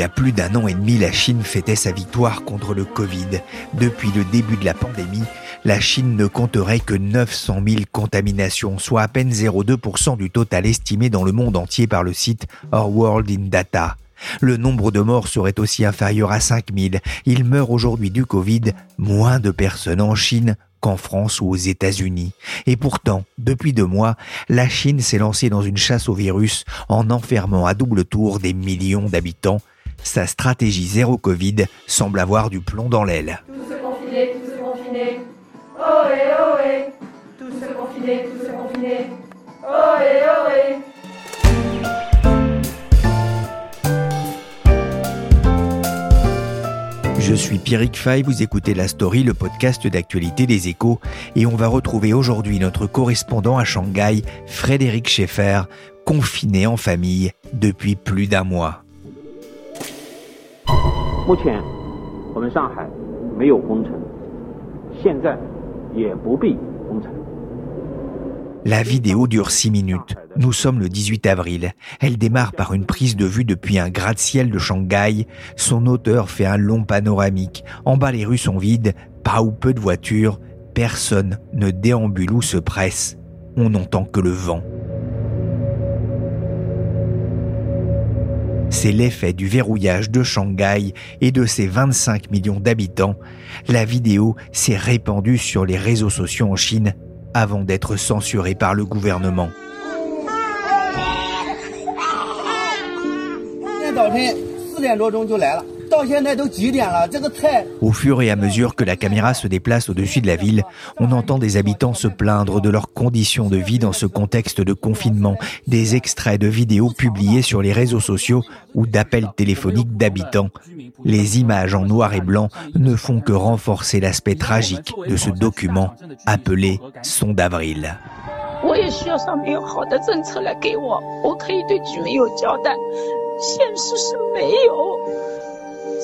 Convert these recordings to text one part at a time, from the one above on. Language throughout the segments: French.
Y a plus d'un an et demi, la Chine fêtait sa victoire contre le Covid. Depuis le début de la pandémie, la Chine ne compterait que 900 000 contaminations, soit à peine 0,2% du total estimé dans le monde entier par le site Our World in Data. Le nombre de morts serait aussi inférieur à 5 000. Il meurt aujourd'hui du Covid moins de personnes en Chine qu'en France ou aux États-Unis. Et pourtant, depuis deux mois, la Chine s'est lancée dans une chasse au virus en enfermant à double tour des millions d'habitants. Sa stratégie zéro Covid semble avoir du plomb dans l'aile. Tous se confiner, tous se confiner. Ohé, ohé. Tous se confiner, tous se confiner. Ohé, ohé. Je suis Pierrick Fay, vous écoutez La Story, le podcast d'actualité des échos, et on va retrouver aujourd'hui notre correspondant à Shanghai, Frédéric Schaeffer, confiné en famille depuis plus d'un mois. 目前我们上海没有封城，现在也不必封城。 La vidéo dure 6 minutes. Nous sommes le 18 avril. Elle démarre par une prise de vue depuis un gratte-ciel de Shanghai. Son auteur fait un long panoramique. En bas, les rues sont vides, pas ou peu de voitures. Personne ne déambule ou se presse. On n'entend que le vent. C'est l'effet du verrouillage de Shanghai et de ses 25 millions d'habitants. La vidéo s'est répandue sur les réseaux sociaux en Chine avant d'être censurée par le gouvernement. Au fur et à mesure que la caméra se déplace au-dessus de la ville, on entend des habitants se plaindre de leurs conditions de vie dans ce contexte de confinement, des extraits de vidéos publiés sur les réseaux sociaux ou d'appels téléphoniques d'habitants. Les images en noir et blanc ne font que renforcer l'aspect tragique de ce document appelé Son d'avril.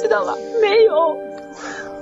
知道吧？没有，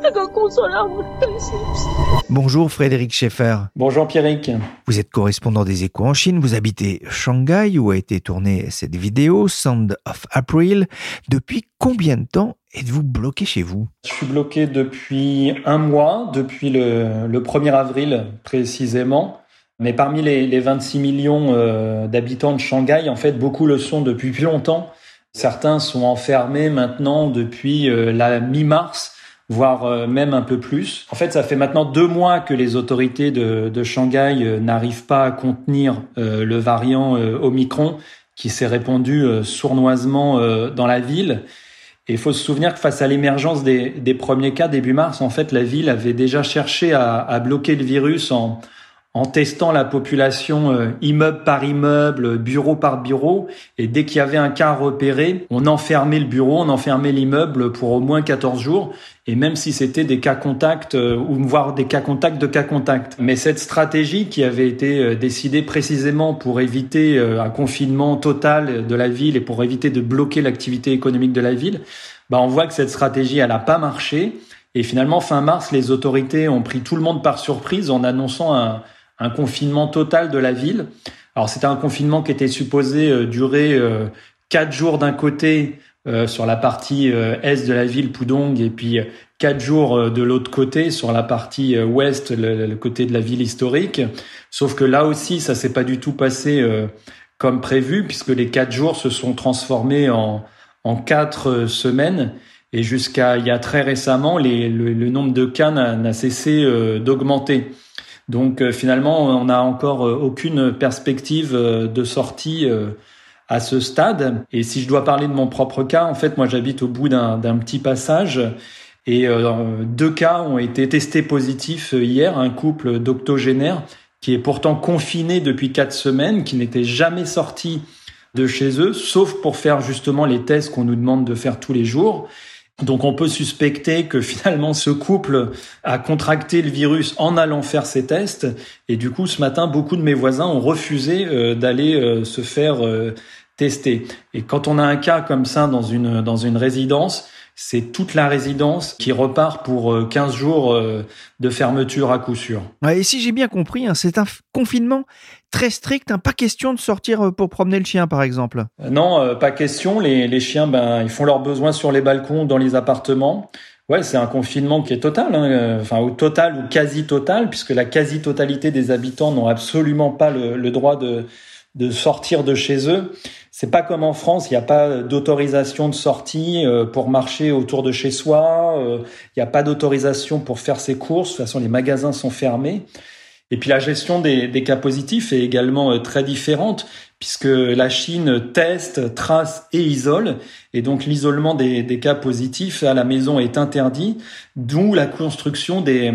那个工作让我更辛苦。 Bonjour Frédéric Schaeffer. Bonjour Pierrick. Vous êtes correspondant des échos en Chine, vous habitez Shanghai où a été tournée cette vidéo, Sound of April. Depuis combien de temps êtes-vous bloqué chez vous Je suis bloqué depuis un mois, depuis le, le 1er avril précisément. Mais parmi les, les 26 millions euh, d'habitants de Shanghai, en fait, beaucoup le sont depuis plus longtemps. Certains sont enfermés maintenant depuis euh, la mi-mars, voire euh, même un peu plus. En fait, ça fait maintenant deux mois que les autorités de, Shanghai euh, n'arrivent pas à contenir le variant Omicron qui s'est répandu sournoisement dans la ville. Et il faut se souvenir que face à l'émergence des, premiers cas début mars, en fait, la ville avait déjà cherché à bloquer le virus en, en testant la population euh, immeuble par immeuble, bureau par bureau. Et dès qu'il y avait un cas repéré, on enfermait le bureau, on enfermait l'immeuble pour au moins 14 jours. Et même si c'était des cas contacts euh, ou voire des cas contacts de cas contacts. Mais cette stratégie qui avait été euh, décidée précisément pour éviter euh, un confinement total de la ville et pour éviter de bloquer l'activité économique de la ville, bah on voit que cette stratégie elle a pas marché. Et finalement, fin mars, les autorités ont pris tout le monde par surprise en annonçant un, un confinement total de la ville. Alors c'était un confinement qui était supposé euh, durer euh, quatre jours d'un côté euh, sur la partie est de la ville Pudong et puis quatre jours de l'autre côté sur la partie ouest, le, côté de la ville historique. Sauf que là aussi, ça s'est pas du tout passé comme prévu puisque les quatre jours se sont transformés en, en quatre semaines. Et jusqu'à il y a très récemment, le, nombre de cas n'a cessé d'augmenter. Donc euh, finalement, on n'a encore euh, aucune perspective euh, de sortie à ce stade. Et si je dois parler de mon propre cas, en fait, moi j'habite au bout d'un d'un petit passage Et deux cas ont été testés positifs hier, un couple d'octogénaires qui est pourtant confiné depuis quatre semaines, qui n'était jamais sorti de chez eux, sauf pour faire justement les tests qu'on nous demande de faire tous les jours. Donc on peut suspecter que finalement ce couple a contracté le virus en allant faire ces tests. Et du coup, ce matin, beaucoup de mes voisins ont refusé euh, d'aller euh, se faire euh, tester. Et quand on a un cas comme ça dans une, dans une résidence, c'est toute la résidence qui repart pour 15 jours de fermeture à coup sûr. et si j'ai bien compris, hein, c'est un confinement très strict, hein, pas question de sortir pour promener le chien par exemple. Non, pas question. Les, les chiens, ben, ils font leurs besoins sur les balcons, dans les appartements. Ouais, c'est un confinement qui est total, hein, enfin au total ou quasi total, puisque la quasi-totalité des habitants n'ont absolument pas le, le droit de, de sortir de chez eux. C'est pas comme en France, il n'y a pas d'autorisation de sortie euh, pour marcher autour de chez soi, euh, il n'y a pas d'autorisation pour faire ses courses, de toute façon les magasins sont fermés. Et puis la gestion des, des cas positifs est également euh, très différente puisque la Chine teste, trace et isole, et donc l'isolement des, des, cas positifs à la maison est interdit, d'où la construction des,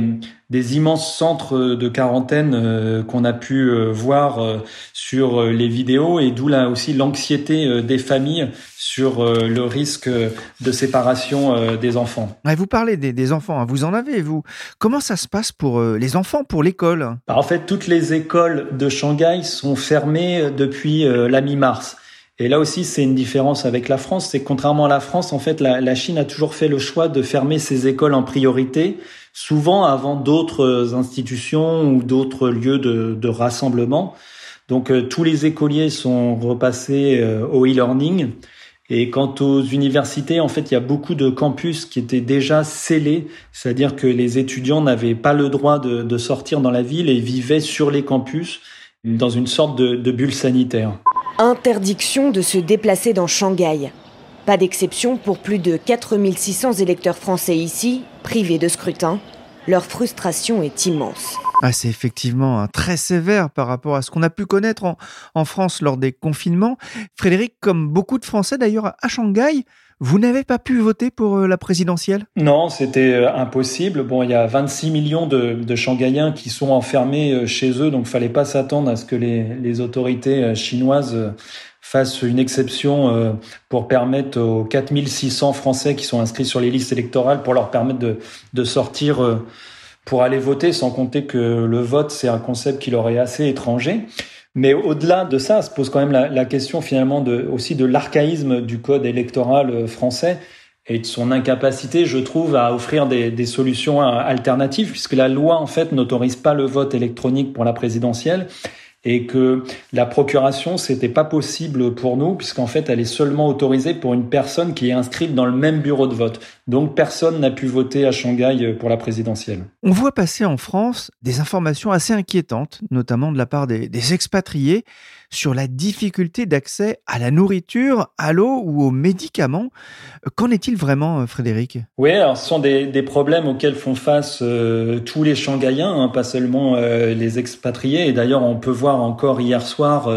des immenses centres de quarantaine euh, qu'on a pu euh, voir euh, sur les vidéos et d'où là aussi l'anxiété des familles sur le risque de séparation des enfants. vous parlez des, enfants, hein. vous en avez vous. Comment ça se passe pour les enfants, pour l'école? Bah, En fait, toutes les écoles de Shanghai sont fermées depuis la mi-mars. Et là aussi, c'est une différence avec la France. C'est contrairement à la France, en fait, la, la, Chine a toujours fait le choix de fermer ses écoles en priorité souvent avant d'autres institutions ou d'autres lieux de, de, rassemblement. Donc euh, tous les écoliers sont repassés euh, au e-learning. Et quant aux universités, en fait, il y a beaucoup de campus qui étaient déjà scellés, c'est-à-dire que les étudiants n'avaient pas le droit de, de, sortir dans la ville et vivaient sur les campus dans une sorte de, de bulle sanitaire. Interdiction de se déplacer dans Shanghai. Pas d'exception pour plus de 4600 électeurs français ici, privés de scrutin. Leur frustration est immense. Ah, c'est effectivement très sévère par rapport à ce qu'on a pu connaître en, en, France lors des confinements. Frédéric, comme beaucoup de Français d'ailleurs à Shanghai, vous n'avez pas pu voter pour euh, la présidentielle? Non, c'était euh, impossible. Bon, il y a 26 millions de, de Shanghaïens qui sont enfermés euh, chez eux, donc il fallait pas s'attendre à ce que les, les autorités chinoises fasse une exception euh, pour permettre aux 4600 Français qui sont inscrits sur les listes électorales pour leur permettre de, de sortir euh, pour aller voter, sans compter que le vote, c'est un concept qui leur est assez étranger. Mais au-delà de ça, se pose quand même la, la question finalement de, aussi de l'archaïsme du code électoral euh, français et de son incapacité, je trouve, à offrir des, des, solutions alternatives, puisque la loi, en fait, n'autorise pas le vote électronique pour la présidentielle et que la procuration c'était pas possible pour nous puisqu'en fait elle est seulement autorisée pour une personne qui est inscrite dans le même bureau de vote. Donc personne n'a pu voter à Shanghai pour la présidentielle. On voit passer en France des informations assez inquiétantes, notamment de la part des, des expatriés sur la difficulté d'accès à la nourriture, à l'eau ou aux médicaments. Qu'en est-il vraiment, euh, Frédéric? Oui, alors ce sont des, problèmes auxquels font face euh, tous les Shanghaïens, hein, pas seulement euh, les expatriés. Et d'ailleurs, on peut voir encore hier soir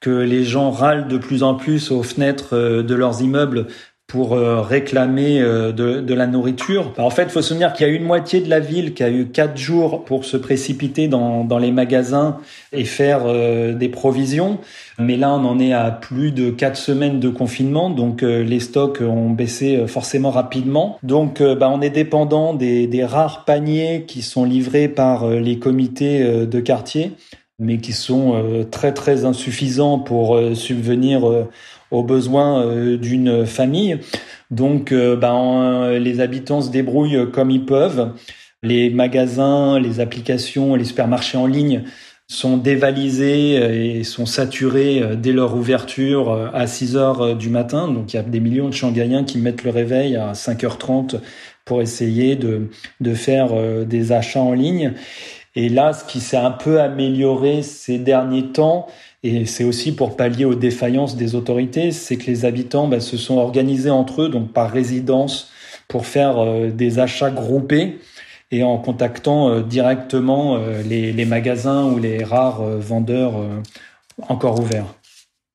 que les gens râlent de plus en plus aux fenêtres de leurs immeubles pour euh, réclamer euh, de, de, la nourriture. en fait, il faut se souvenir qu'il y a une moitié de la ville qui a eu quatre jours pour se précipiter dans, dans les magasins et faire euh, des provisions. Mais là, on en est à plus de quatre semaines de confinement, donc les stocks ont baissé forcément rapidement. Donc, bah, on est dépendant des, des, rares paniers qui sont livrés par les comités de quartier, mais qui sont très très insuffisants pour subvenir aux besoins euh, d'une famille. Donc, ben, les habitants se débrouillent comme ils peuvent. Les magasins, les applications, les supermarchés en ligne sont dévalisés euh, et sont saturés dès leur ouverture à 6 heures du matin. Donc il y a des millions de Shanghaïens qui mettent le réveil à 5h30 pour essayer de, de faire des achats en ligne. Et là, ce qui s'est un peu amélioré ces derniers temps, et c'est aussi pour pallier aux défaillances des autorités, c'est que les habitants bah, se sont organisés entre eux, donc par résidence, pour faire euh, des achats groupés et en contactant euh, directement euh, les, magasins ou les rares vendeurs encore ouverts.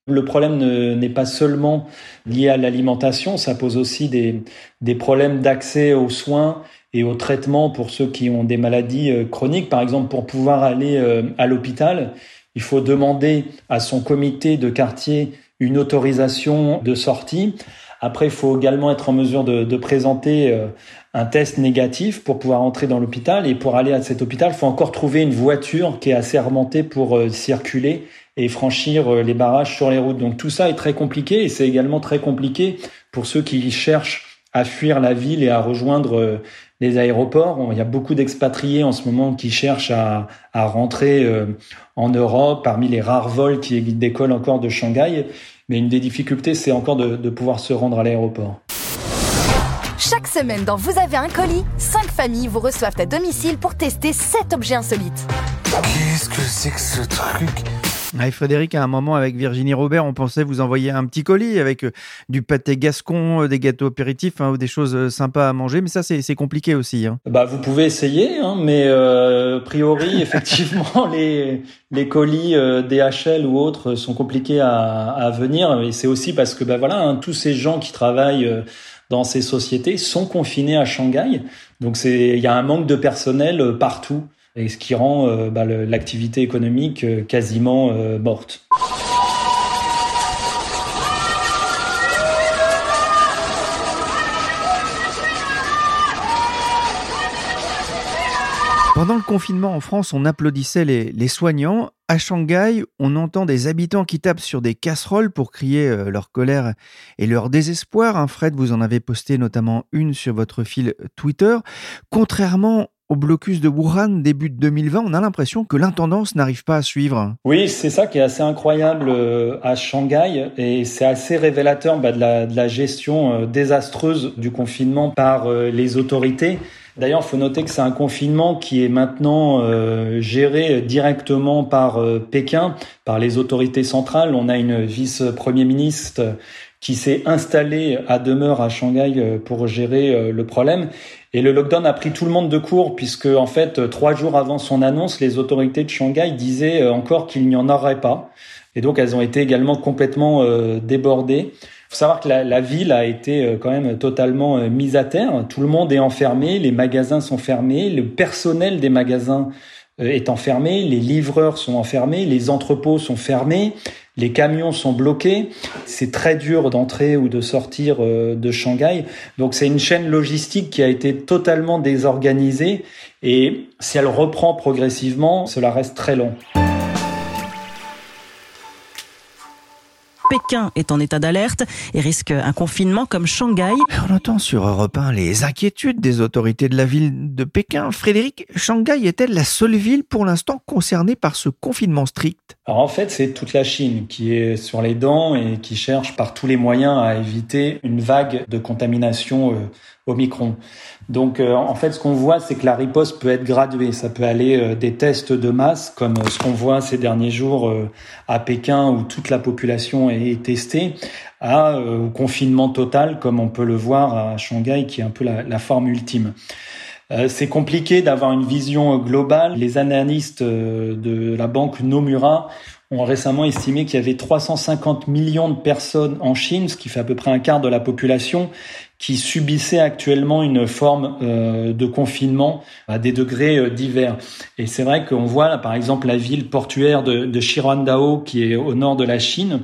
Le problème n'est pas seulement lié à l'alimentation, ça pose aussi des, des problèmes d'accès aux soins et aux traitements pour ceux qui ont des maladies chroniques. Par exemple, pour pouvoir aller à l'hôpital, il faut demander à son comité de quartier une autorisation de sortie. Après, il faut également être en mesure de, de présenter euh, un test négatif pour pouvoir entrer dans l'hôpital. Et pour aller à cet hôpital, il faut encore trouver une voiture qui est assez remontée pour circuler et franchir les barrages sur les routes. Donc tout ça est très compliqué et c'est également très compliqué pour ceux qui cherchent à fuir la ville et à rejoindre les aéroports. Il y a beaucoup d'expatriés en ce moment qui cherchent à, rentrer euh, en Europe parmi les rares vols qui décollent encore de Shanghai. Mais une des difficultés, c'est encore de, de pouvoir se rendre à l'aéroport. Chaque semaine dans Vous avez un colis, cinq familles vous reçoivent à domicile pour tester 7 objets insolites. Qu'est-ce que c'est que ce truc? Frédéric, à un moment avec Virginie Robert, on pensait vous envoyer un petit colis avec euh, du pâté gascon, euh, des gâteaux apéritifs hein, ou des choses euh, sympas à manger, mais ça c'est compliqué aussi. Hein. Bah vous pouvez essayer, hein, mais a priori effectivement les les colis DHL ou autres sont compliqués à, à venir et c'est aussi parce que bah voilà tous ces gens qui travaillent dans ces sociétés sont confinés à Shanghai, donc c'est il y a un manque de personnel partout et ce qui rend euh, bah, l'activité économique euh, quasiment euh, morte. Pendant le confinement en France, on applaudissait les, les, soignants. À Shanghai, on entend des habitants qui tapent sur des casseroles pour crier leur colère et leur désespoir. Un Fred, vous en avez posté notamment une sur votre fil Twitter. Contrairement au blocus de Wuhan début 2020, on a l'impression que l'intendance n'arrive pas à suivre. Oui, c'est ça qui est assez incroyable euh, à Shanghai et c'est assez révélateur bah, de, la, gestion euh, désastreuse du confinement par euh, les autorités. D'ailleurs, il faut noter que c'est un confinement qui est maintenant géré directement par Pékin, par les autorités centrales. On a une vice-premier ministre qui s'est installée à demeure à Shanghai pour gérer le problème. Et le lockdown a pris tout le monde de court puisque en fait trois jours avant son annonce, les autorités de Shanghai disaient euh, encore qu'il n'y en aurait pas. Et donc elles ont été également complètement euh, débordées. Il faut savoir que la, la, ville a été euh, quand même totalement mise à terre. Tout le monde est enfermé, les magasins sont fermés, le personnel des magasins est enfermé, les livreurs sont enfermés, les entrepôts sont fermés, les camions sont bloqués, c'est très dur d'entrer ou de sortir euh, de Shanghai. Donc c'est une chaîne logistique qui a été totalement désorganisée et si elle reprend progressivement, cela reste très long. Pékin est en état d'alerte et risque un confinement comme Shanghai. On entend sur Europe 1 les inquiétudes des autorités de la ville de Pékin. Frédéric, Shanghai est-elle la seule ville pour l'instant concernée par ce confinement strict? Alors en fait, c'est toute la Chine qui est sur les dents et qui cherche par tous les moyens à éviter une vague de contamination euh, Donc euh, en fait, ce qu'on voit, c'est que la riposte peut être graduée. Ça peut aller euh, des tests de masse, comme euh, ce qu'on voit ces derniers jours à Pékin, où toute la population est testée, à au confinement total, comme on peut le voir à Shanghai, qui est un peu la forme ultime. C'est compliqué d'avoir une vision globale. Les analystes de la banque Nomura ont récemment estimé qu'il y avait 350 millions de personnes en Chine, ce qui fait à peu près un quart de la population, qui subissaient actuellement une forme euh, de confinement à des degrés euh, divers. Et c'est vrai qu'on voit là, par exemple la ville portuaire de, de Shirandao qui est au nord de la Chine,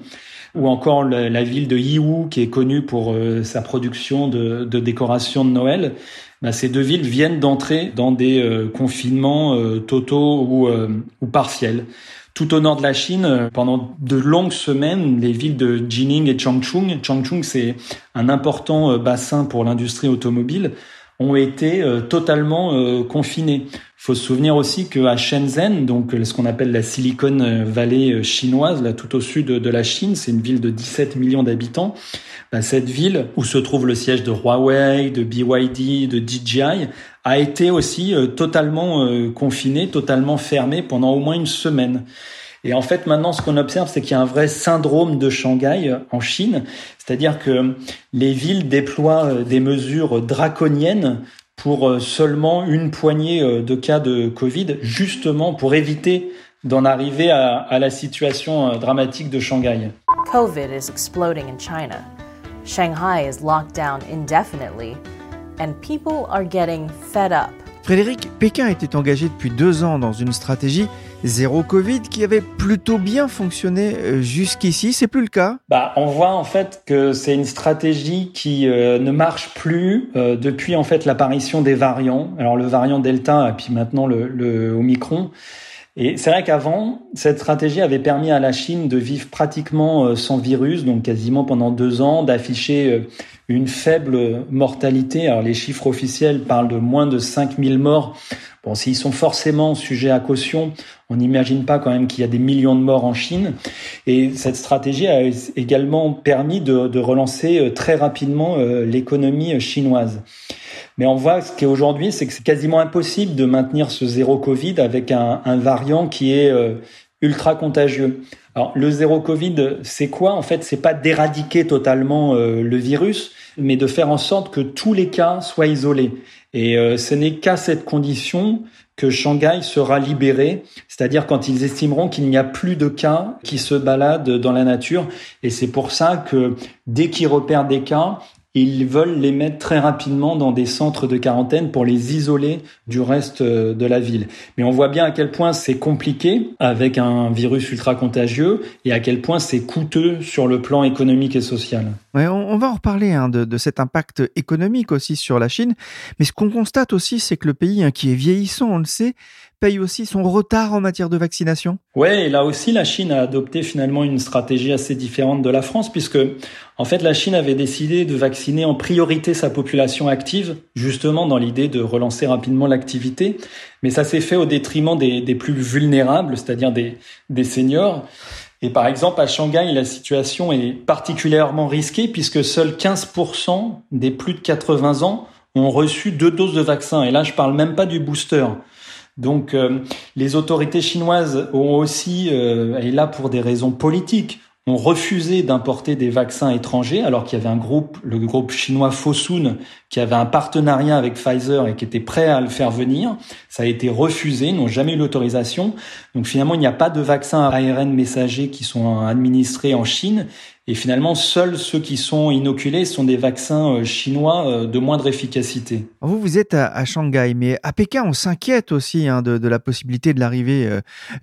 ou encore la, ville de Yiwu qui est connue pour euh, sa production de, de décorations de Noël. Bah, ces deux villes viennent d'entrer dans des confinements totaux ou, ou partiels tout au nord de la Chine, euh, pendant de longues semaines, les villes de Jining et Changchun, Changchun c'est un important euh, bassin pour l'industrie automobile, ont été euh, totalement confinées. Il faut se souvenir aussi qu'à Shenzhen, donc ce qu'on appelle la Silicon Valley chinoise, là tout au sud de la Chine, c'est une ville de 17 millions d'habitants. Bah, cette ville où se trouve le siège de Huawei, de BYD, de DJI, a été aussi euh, totalement euh, confinée, totalement fermée pendant au moins une semaine. Et en fait, maintenant, ce qu'on observe, c'est qu'il y a un vrai syndrome de Shanghai euh, en Chine, c'est-à-dire que les villes déploient des mesures draconiennes pour seulement une poignée de cas de Covid, justement pour éviter d'en arriver à, la situation euh, dramatique de Shanghai. COVID is exploding in China. Shanghai is locked down indefinitely and people are getting fed up. Frédéric, Pékin était engagé depuis deux ans dans une stratégie zéro Covid qui avait plutôt bien fonctionné euh, jusqu'ici. C'est plus le cas? Bah, On voit en fait que c'est une stratégie qui euh, ne marche plus euh, depuis en fait l'apparition des variants. Alors le variant Delta et puis maintenant le, le Omicron. Et c'est vrai qu'avant, cette stratégie avait permis à la Chine de vivre pratiquement sans virus, donc quasiment pendant deux ans, d'afficher une faible mortalité. Alors les chiffres officiels parlent de moins de 5000 morts. Bon, s'ils sont forcément sujets à caution, on n'imagine pas quand même qu'il y a des millions de morts en Chine. Et cette stratégie a également permis de, relancer euh, très rapidement euh, l'économie euh, chinoise. Mais on voit ce qui est aujourd'hui, c'est que c'est quasiment impossible de maintenir ce zéro Covid avec un, un variant qui est ultra contagieux. Alors le zéro Covid, c'est quoi? En fait, c'est pas d'éradiquer totalement euh, le virus, mais de faire en sorte que tous les cas soient isolés. Et euh, ce n'est qu'à cette condition que Shanghai sera libéré, c'est-à-dire quand ils estimeront qu'il n'y a plus de cas qui se baladent dans la nature. Et c'est pour ça que dès qu'ils repèrent des cas, ils veulent les mettre très rapidement dans des centres de quarantaine pour les isoler du reste euh, de la ville. Mais on voit bien à quel point c'est compliqué avec un virus ultra contagieux et à quel point c'est coûteux sur le plan économique et social. On, va en reparler hein, de, de, cet impact économique aussi sur la Chine. Mais ce qu'on constate aussi, c'est que le pays hein, qui est vieillissant, on le sait, paye aussi son retard en matière de vaccination? Oui, et là aussi, la Chine a adopté finalement une stratégie assez différente de la France, puisque en fait, la Chine avait décidé de vacciner en priorité sa population active, justement dans l'idée de relancer rapidement l'activité. Mais ça s'est fait au détriment des, des plus vulnérables, c'est-à-dire des, des seniors. Et par exemple, à Shanghai, la situation est particulièrement risquée puisque seuls 15% des plus de 80 ans ont reçu deux doses de vaccin. Et là, je parle même pas du booster. Donc euh, les autorités chinoises ont aussi, euh, et là pour des raisons politiques, ont refusé d'importer des vaccins étrangers alors qu'il y avait un groupe, le groupe chinois Fosun, qui avait un partenariat avec Pfizer et qui était prêt à le faire venir. Ça a été refusé, n'ont jamais eu l'autorisation. Donc finalement, il n'y a pas de vaccins ARN messagers qui sont administrés en Chine et finalement, seuls ceux qui sont inoculés sont des vaccins euh, chinois euh, de moindre efficacité. Vous, vous êtes à, Shanghai, mais à Pékin, on s'inquiète aussi hein, de, la possibilité de l'arrivée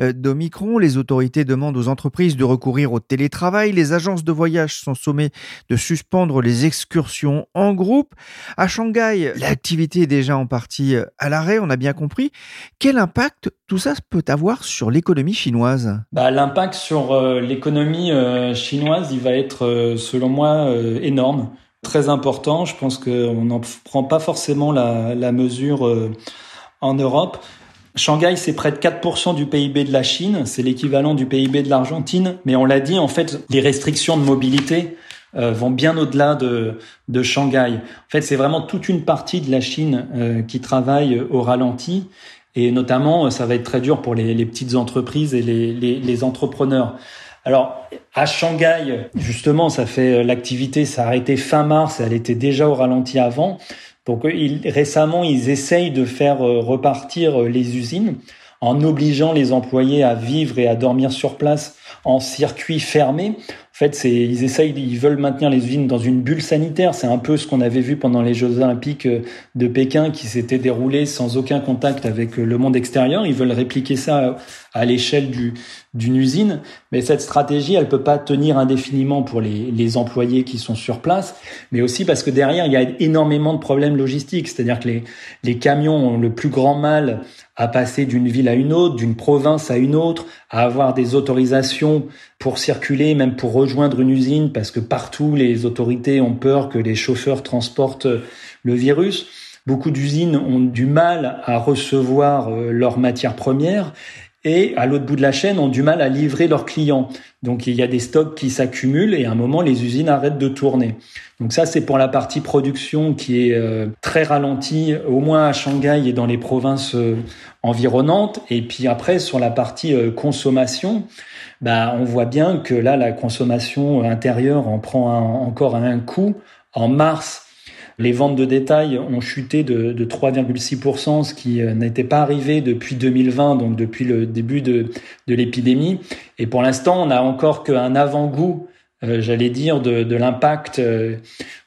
euh, d'Omicron. Les autorités demandent aux entreprises de recourir au télétravail. Les agences de voyage sont sommées de suspendre les excursions en groupe. À Shanghai, l'activité est déjà en partie à l'arrêt, on a bien compris. Quel impact tout ça peut avoir sur l'économie chinoise bah, L'impact sur l'économie chinoise, il va être, euh, selon moi, euh, énorme, très important. Je pense qu'on n'en prend pas forcément la, mesure euh, en Europe. Shanghai, c'est près de 4% du PIB de la Chine, c'est l'équivalent du PIB de l'Argentine, mais on l'a dit, en fait, les restrictions de mobilité vont bien au-delà de, de Shanghai. En fait, c'est vraiment toute une partie de la Chine qui travaille au ralenti, et notamment, ça va être très dur pour les, petites entreprises et les, entrepreneurs. Alors, à Shanghai, justement, ça fait euh, l'activité s'est arrêtée fin mars, elle était déjà au ralenti avant. Donc, euh, récemment, ils essayent de faire euh, repartir les usines en obligeant les employés à vivre et à dormir sur place en circuit fermé. En fait, c'est ils essayent, ils veulent maintenir les usines dans une bulle sanitaire. C'est un peu ce qu'on avait vu pendant les Jeux Olympiques de Pékin, qui s'étaient déroulés sans aucun contact avec le monde extérieur. Ils veulent répliquer ça à l'échelle du, d'une usine, mais cette stratégie, elle peut pas tenir indéfiniment pour les, les, employés qui sont sur place, mais aussi parce que derrière, il y a énormément de problèmes logistiques, c'est-à-dire que les, les camions ont le plus grand mal à passer d'une ville à une autre, d'une province à une autre, à avoir des autorisations pour circuler, même pour rejoindre une usine, parce que partout, les autorités ont peur que les chauffeurs transportent le virus. Beaucoup d'usines ont du mal à recevoir euh, leurs matières premières et à l'autre bout de la chaîne ont du mal à livrer leurs clients. Donc il y a des stocks qui s'accumulent et à un moment les usines arrêtent de tourner. Donc ça c'est pour la partie production qui est euh, très ralentie, au moins à Shanghai et dans les provinces euh, environnantes. Et puis après sur la partie euh, consommation, bah, on voit bien que là la consommation intérieure en prend encore un coup. En mars, Les ventes de détail ont chuté de, de 3,6%, ce qui euh, n'était pas arrivé depuis 2020, donc depuis le début de, l'épidémie. Et pour l'instant, on n'a encore qu'un avant-goût euh, j'allais dire, de, l'impact euh,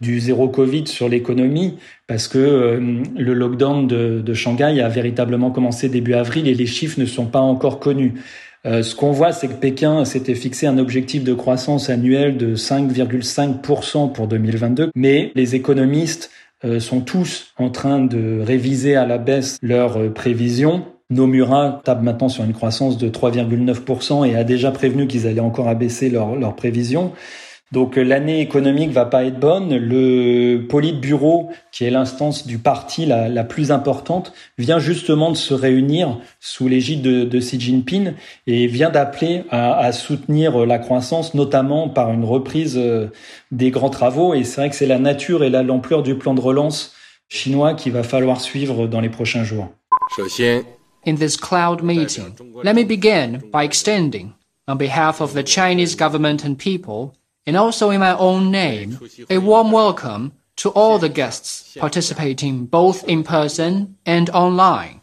du zéro Covid sur l'économie, parce que le lockdown de, Shanghai a véritablement commencé début avril et les chiffres ne sont pas encore connus. Ce qu'on voit, c'est que Pékin s'était fixé un objectif de croissance annuelle de 5,5% pour 2022, mais les économistes sont tous en train de réviser à la baisse leurs prévisions Nomura tape maintenant sur une croissance de 3,9% et a déjà prévenu qu'ils allaient encore abaisser leurs leur prévisions. Donc euh, l'année économique va pas être bonne. Le Politburo, qui est l'instance du parti la, la, plus importante, vient justement de se réunir sous l'égide de, de, Xi Jinping et vient d'appeler à, à, soutenir la croissance, notamment par une reprise euh, des grands travaux. Et c'est vrai que c'est la nature et l'ampleur du plan de relance chinois qu'il va falloir suivre dans les prochains jours. in this cloud meeting. Let me begin by extending, on behalf of the Chinese government and people, and also in my own name, a warm welcome to all the guests participating both in person and online.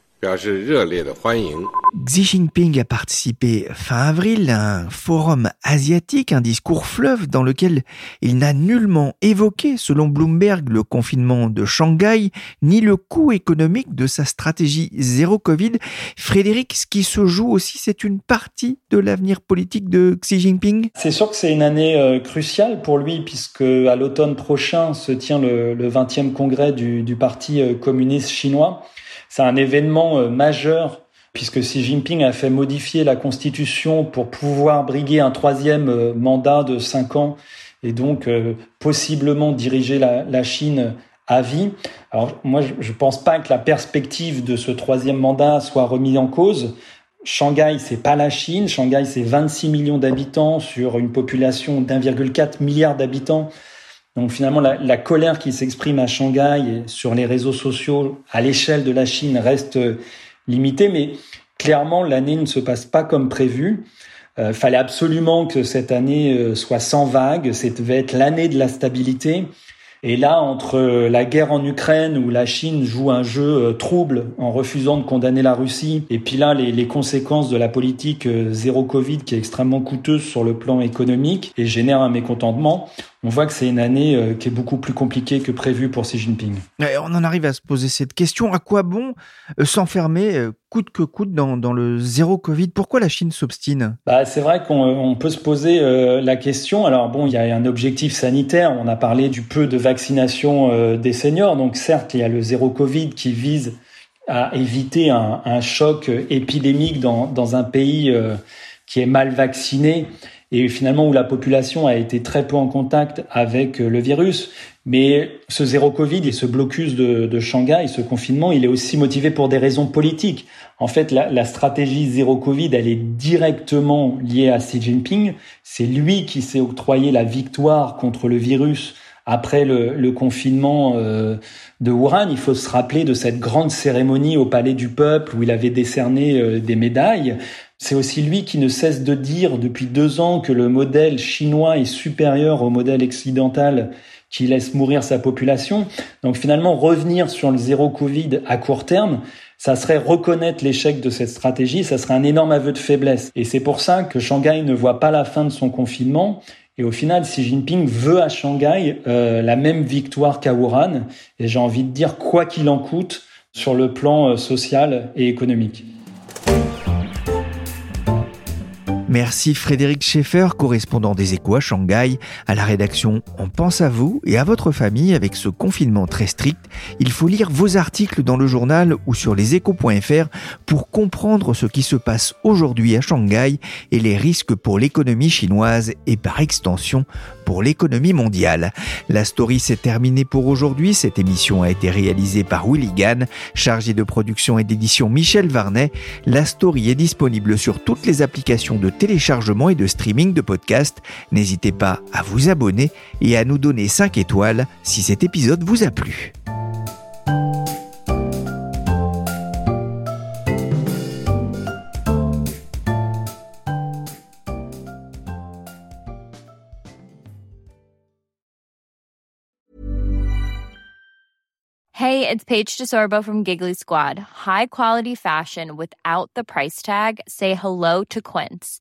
Xi Jinping a participé fin avril à un forum asiatique, un discours fleuve dans lequel il n'a nullement évoqué, selon Bloomberg, le confinement de Shanghai, ni le coût économique de sa stratégie zéro Covid. Frédéric, ce qui se joue aussi, c'est une partie de l'avenir politique de Xi Jinping C'est sûr que c'est une année euh, cruciale pour lui, puisque à l'automne prochain se tient le, le 20e congrès du Parti euh, communiste chinois. C'est un événement euh, majeur puisque Xi Jinping a fait modifier la constitution pour pouvoir briguer un troisième euh, mandat de cinq ans et donc euh, possiblement diriger la, Chine à vie. Alors moi, je ne pense pas que la perspective de ce troisième mandat soit remise en cause. Shanghai, c'est pas la Chine. Shanghai, c'est 26 millions d'habitants sur une population d'1,4 milliard d'habitants. Donc finalement, la, la colère qui s'exprime à Shanghai et sur les réseaux sociaux à l'échelle de la Chine reste limitée, mais clairement, l'année ne se passe pas comme prévu. Euh, fallait absolument que cette année euh, soit sans. Cette devait être l'année de la stabilité. Et là, entre la guerre en Ukraine où la Chine joue un jeu euh, trouble en refusant de condamner la Russie, et puis là, les, les conséquences de la politique euh, zéro Covid qui est extrêmement coûteuse sur le plan économique et génère un mécontentement, on voit que c'est une année euh, qui est beaucoup plus compliquée que prévu pour Xi Jinping. On en arrive à se poser cette question. À quoi bon s'enfermer coûte que coûte dans, dans, le zéro Covid? Pourquoi la Chine s'obstine? Bah, C'est vrai qu'on peut se poser la question. Alors bon, il y a un objectif sanitaire. On a parlé du peu de vaccination euh, des seniors. Donc certes, il y a le zéro Covid qui vise à éviter un, un choc épidémique dans, dans, un pays euh, qui est mal vacciné et finalement où la population a été très peu en contact avec euh, le virus. Mais ce zéro Covid et ce blocus de, Shanghai, ce confinement, il est aussi motivé pour des raisons politiques. En fait, la stratégie zéro Covid, elle est directement liée à Xi Jinping. C'est lui qui s'est octroyé la victoire contre le virus après le, le confinement euh, de Wuhan, il faut se rappeler de cette grande cérémonie au Palais du Peuple où il avait décerné euh, des médailles. C'est aussi lui qui ne cesse de dire depuis deux ans que le modèle chinois est supérieur au modèle occidental qui laisse mourir sa population. Donc finalement, revenir sur le zéro Covid à court terme, ça serait reconnaître l'échec de cette stratégie, ça serait un énorme aveu de faiblesse. Et c'est pour ça que Shanghai ne voit pas la fin de son confinement et au final, Xi Jinping veut à Shanghai euh, la même victoire qu'à Wuhan. Et j'ai envie de dire, quoi qu'il en coûte, sur le plan euh, social et économique. Merci Frédéric Schaeffer, correspondant des Échos à Shanghai. À la rédaction, on pense à vous et à votre famille avec ce confinement très strict. Il faut lire vos articles dans le journal ou sur leséchos.fr pour comprendre ce qui se passe aujourd'hui à Shanghai et les risques pour l'économie chinoise et par extension pour l'économie mondiale. La story s'est terminée pour aujourd'hui. Cette émission a été réalisée par Willy Gann, chargé de production et d'édition Michel Varnet. La story est disponible sur toutes les applications de téléchargement et de streaming de podcasts. N'hésitez pas à vous abonner et à nous donner 5 étoiles si cet épisode vous a plu. Hey, it's Paige DeSorbo from Giggly Squad. High quality fashion without the price tag. Say hello to Quince.